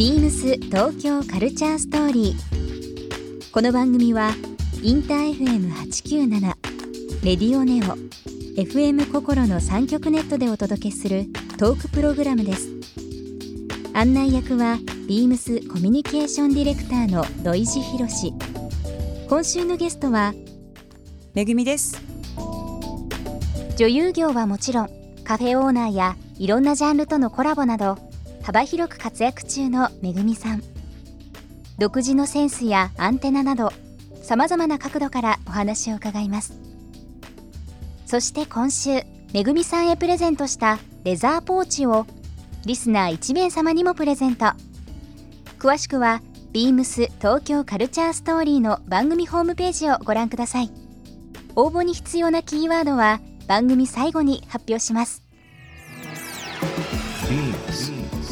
ビームス東京カルチャーストーリー。この番組はインター FM897 レディオネオ FM 心の三極ネットでお届けするトークプログラムです。案内役はビームスコミュニケーションディレクターの土井博志。今週のゲストはめぐみです女優業はもちろんカフェオーナーやいろんなジャンルとのコラボなど幅広く活躍中のめぐみさん。独自のセンスやアンテナなどさまざまな角度からお話を伺います。そして今週めぐみさんへプレゼントしたレザーポーチをリスナー1名様にもプレゼント。詳しくはビームス東京カルチャーストーリーの番組ホームページをご覧ください。応募に必要なキーワードは番組最後に発表します。Beams.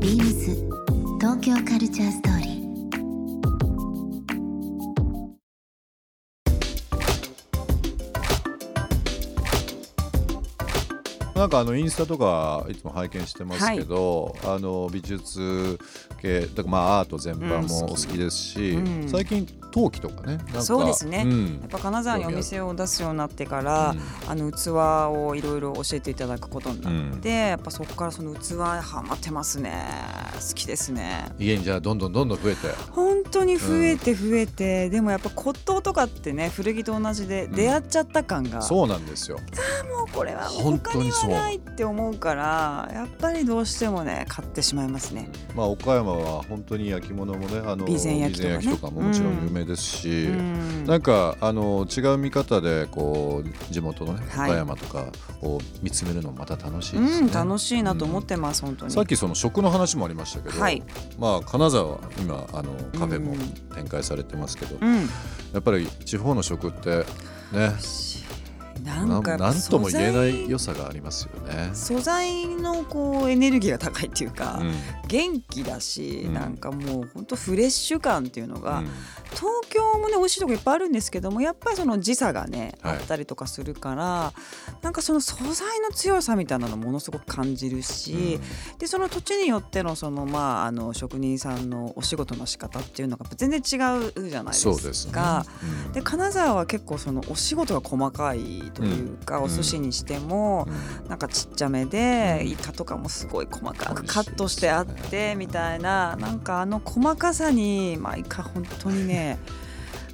ビームス東京カルチャーストーリーなんかあのインスタとかいつも拝見してますけど、あの美術系だからまあアート全般もお好きですし、うん。最近陶器とかねそうですね。ん。やっぱ金沢にお店を出すようになってから、あの器をいろいろ教えていただくことになって、やっぱそこからその器ハマってますね。好きですね。家にじゃあどんどんどんどん増えて。本当に増えて増えて、でもやっぱ骨董とかってね古着と同じで出会っちゃった感が、そうなんですよ。もうこれは他に当にそう。はないって思うからやっぱりどうしてもね買ってしまいますね。まあ岡山は本当に焼き物もねあの備前焼きとかももちろん有名ですし、うん。なんかあの違う見方でこう地元のね、はい。岡山とかを見つめるのもまた楽しいですね。うん、楽しいなと思ってます、本当に。さっきその食の話もありましたけど、はい。まあ金沢は今あのカフェもうん。展開されてますけど、うん、やっぱり地方の食ってねななんんかなんとも言えない素材良さがありますよね。素材のこうエネルギーが高いっていうか、うん。元気だし、うん。なんかもう本当フレッシュ感っていうのが、うん東京もね美味しいとこいっぱいあるんですけどもやっぱりその時差がね、はい。あったりとかするからなんかその素材の強さみたいなのものすごく感じるし、でその土地によってのそのまああの職人さんのお仕事の仕方っていうのが全然違うじゃないですか。ですね。うん。で金沢は結構そのお仕事が細かいというか、うん。お寿司にしても、なんかちっちゃめで、イカとかもすごい細かくカットしてあってみたいななんかあの細かさに毎回本当にね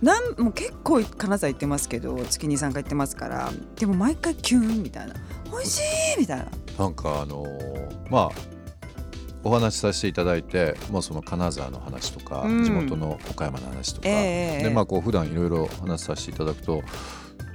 なんもう結構金沢行ってますけど月に3回行ってますからでも毎回キュンみたいな。美味しいみたいな。なんかあのーまあお話しさせていただいて、まあ、その金沢の話とか、うん。地元の岡山の話とか、ええでまあこう普段いろいろ話させていただくと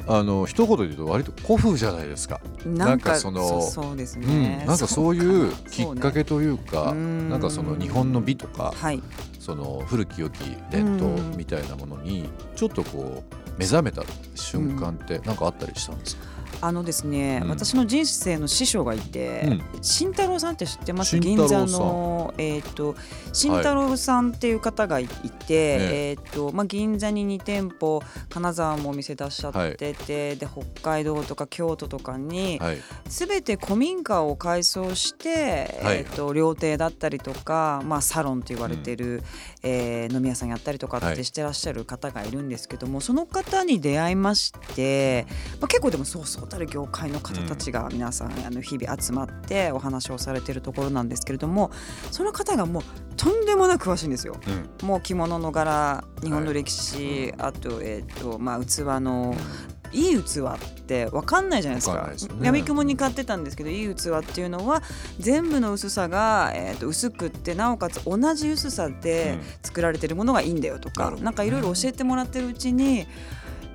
あの一言で言うと割と古風じゃないですか。なんかそのそうですうんね、なんかそういうきっかけというか、うんなんかその日本の美とか、はい。その古き良き伝統みたいなものにちょっとこう目覚めた瞬間ってなんかあったりしたんですか、あのですね、うん。私の人生の師匠がいて、うん。慎太郎さんって知ってます？慎銀座のえっ、と慎太郎さんっていう方がいて、えっ、とまあ銀座に2店舗金沢もお店出しちゃってて、で北海道とか京都とかにはい。すべて古民家を改装して、はい。えっ、と料亭だったりとかまあサロンと言われてる、えー飲み屋さんやったりとかはい。ってしてらっしゃる方がいるんですけども、その方に出会いまして、まあ、結構でもそうそうたる業界の方たちが皆さん、あの日々集まってお話をされてるところなんですけれどもその方がもうとんでもなく詳しいんですよ。うん。もう着物の柄日本の歴史、あと,、えーとまあ、器のいい器って分かんないじゃないですか。わかすよね。やみくもに買ってたんですけどいい器っていうのは全部の薄さが、えー、と薄くってなおかつ同じ薄さで作られてるものがいいんだよとか、なるほどなんかいろいろ教えてもらってるうちに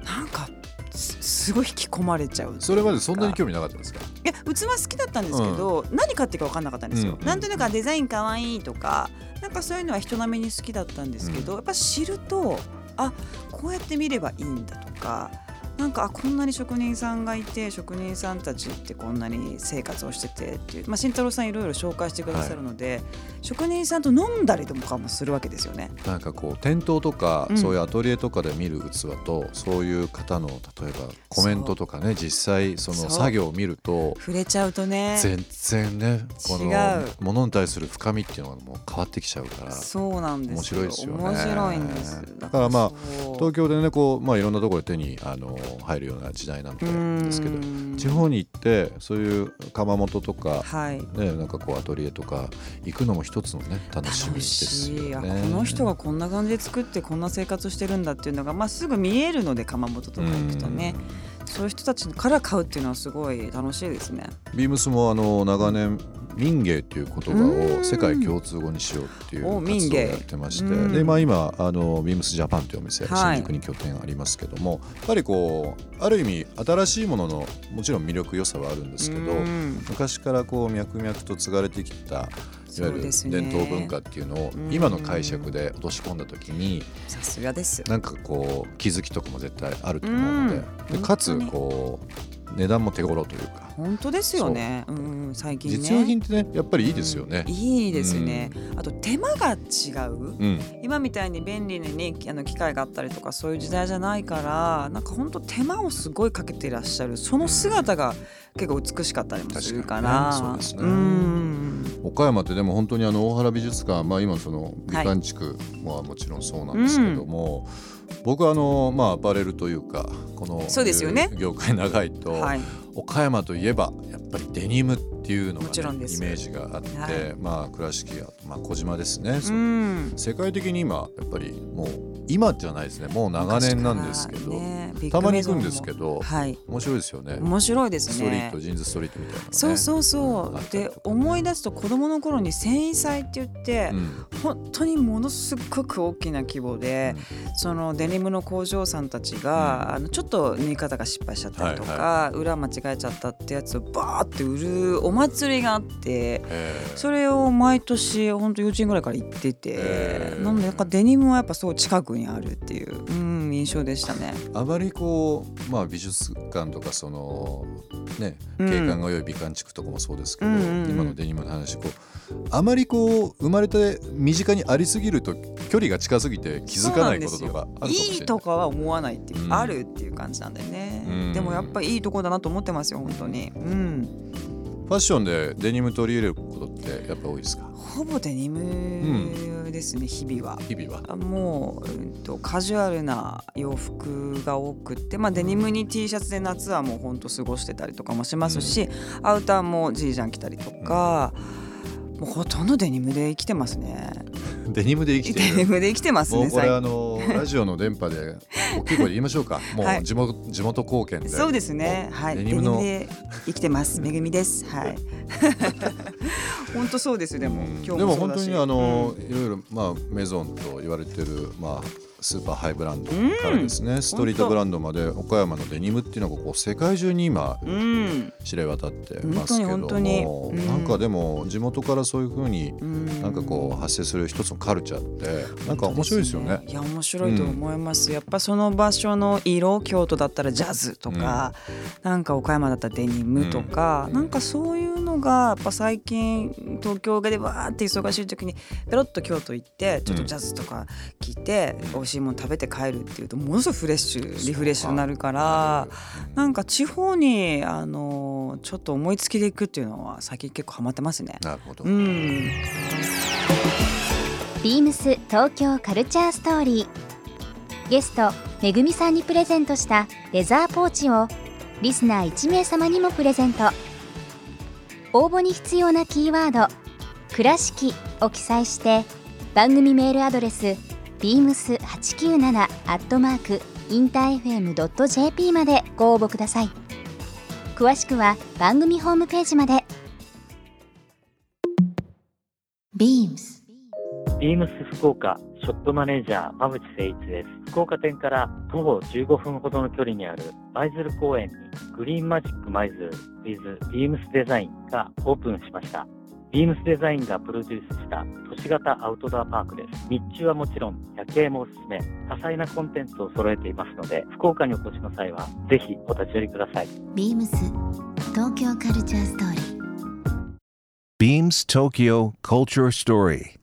なんかすすごい引き込まれちゃう。それまでそんなに興味なかったですか？いや器好きだったんですけど、何買っていいか分かんなかったんですよ、うんうんなんとなくデザインかわいいとかなんかそういうのは人並みに好きだったんですけど、やっぱ知るとあこうやって見ればいいんだとかなんかあこんなに職人さんがいて職人さんたちってこんなに生活をしててっていう、まあ、慎太郎さんいろいろ紹介してくださるので、職人さんと飲んだりとかもするわけですよね。なんかこう店頭とか、うん。そういうアトリエとかで見る器とそういう方の例えばコメントとかね実際その作業を見ると触れちゃうとね。全然ねこ違う。のものに対する深みっていうのがもう変わってきちゃうからそうなんです面白いですよね。面白いんですだからまあ東京でねこう、まあ、いろんなところで手にあの入るような時代なんでですけどうん地方に行ってそういう窯元とか、はいね、なんかこうアトリエとか行くのも一つのね楽しみ楽ですよね。この人がこんな感じで作ってこんな生活してるんだっていうのが、まあ、すぐ見えるので窯元とか行くとねそういう人たちから買うっていうのはすごい楽しいですね。ビームスもあの長年民芸っていう言葉を世界共通語にしようっていう活動をやってまして。うん。で、まあ、今あのビームスジャパンというお店、はい。新宿に拠点ありますけどもやっぱりこうある意味新しいもののもちろん魅力良さはあるんですけどうん。昔からこう脈々と継がれてきたいわゆる伝統文化っていうのをうん。今の解釈で落とし込んだ時にさすがです。なんかこう気づきとかも絶対あると思うので。うん。でかつこう値段も手頃というか。本当ですよね。う。ん最近ね。実用品ってねやっぱりいいですよね。うん。いいですね。あと手間が違う。うん。今みたいに便利にあの機械があったりとかそういう時代じゃないからなんか本当手間をすごいかけていらっしゃる。その姿が結構美しかったりもするから。うですね。ん。岡山ってでも本当にあの大原美術館、まあ、今その美観地区はもちろんそうなんですけども、僕はあの、まあ、アパレルというかこのそうですよね。業界長いと、はい。岡山といえばやっぱりデニムっていうのが、ね、イメージがあって、はい。まあ倉敷や、まあ、小島ですね、そうん。世界的に今やっぱりもう今じゃないですね。もう長年なんですけど、ねたまに行くんですけど、はい。面白いですよね。面白いですね。ストリートジーンズストリートみたいなね、そうそうそう、あったりで思い出すと子供の頃に繊維祭って言って、うん。本当にものすごく大きな規模で、そのデニムの工場さんたちが、あのちょっと縫い方が失敗しちゃったりとか、は裏間違えちゃったってやつをバーって売るお祭りがあってえーそれを毎年本当幼稚園ぐらいから行ってて、なのでなんかデニムはやっぱそう近くにあるっていう、うん、印象でしたね。あまりこう、まあ、美術館とかそのねうん。景観が良い美観地区とかもそうですけど、うんうんうん。今のデニムの話こうあまりこう生まれて身近にありすぎると距離が近すぎて気づかないこととかあるかもしれない。いいとかは思わないっていう、うんあるっていう感じなんだよね、うん。でもやっぱいいとこだなと思ってますよ本当に。うん。ファッションでデニム取り入れることってやっぱ多いですか？ほぼデニムですね、日々は。日々は。あもう、うん、とカジュアルな洋服が多くって、まあ、デニムに T シャツで夏はもうほんと過ごしてたりとかもしますし、アウターもジージャン着たりとか、もうほとんどデニムで生きてますね デニムで生きてデニるムで生きてますねもうこれ最あのラジオの電波で大きい声で言いましょうか もはいう地元,、地元貢献でそうですね。はい。デニムで生きてます。めぐみです。はい。本当そうです。でも、うん今日もでも本当にあの、いろいろまあメゾンと言われてるまあスーパーハイブランドからですね、ストリートブランドまで岡山のデニムっていうのがこう世界中に今うん、うん知れ渡ってますけども、うん。なんかでも地元からそういうふうにうん。なんかこう発生する一つのカルチャーってなんか面白いですよね。いや面白いと思います、やっぱその場所の色京都だったらジャズとか、なんか岡山だったらデニムとか、うん。なんかそういうのがやっぱ最近東京でわーって忙しい時にペロッと京都行ってちょっとジャズとか聞いて、美味しいもの食べて帰るっていうとものすごいフレッシュリフレッシュになるからなんか地方にあのちょっと思いつきで行くっていうのは最近結構ハマってますね。なるほど。うんビームス東京カルチャーストーリーゲストめぐみさんにプレゼントしたレザーポーチをリスナー1名様にもプレゼント応募に必要なキーワード「倉敷」を記載して番組メールアドレス beams897 アットマークインター FM.jp までご応募ください詳しくは番組ホームページまで Beams ビームス福岡ショップマネージャー馬淵誠一です。福岡店から徒歩15分ほどの距離にある舞鶴公園にグリーンマジック舞鶴 with ビームスデザインがオープンしました。ビームスデザインがプロデュースした都市型アウトドアパークです。日中はもちろん夜景もおすすめ、多彩なコンテンツを揃えていますので、福岡にお越しの際はぜひお立ち寄りください。ビームス東京カルチャーストーリー Beams Tokyo Culture Story.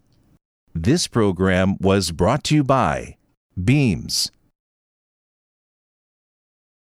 This program was brought to you by Beams.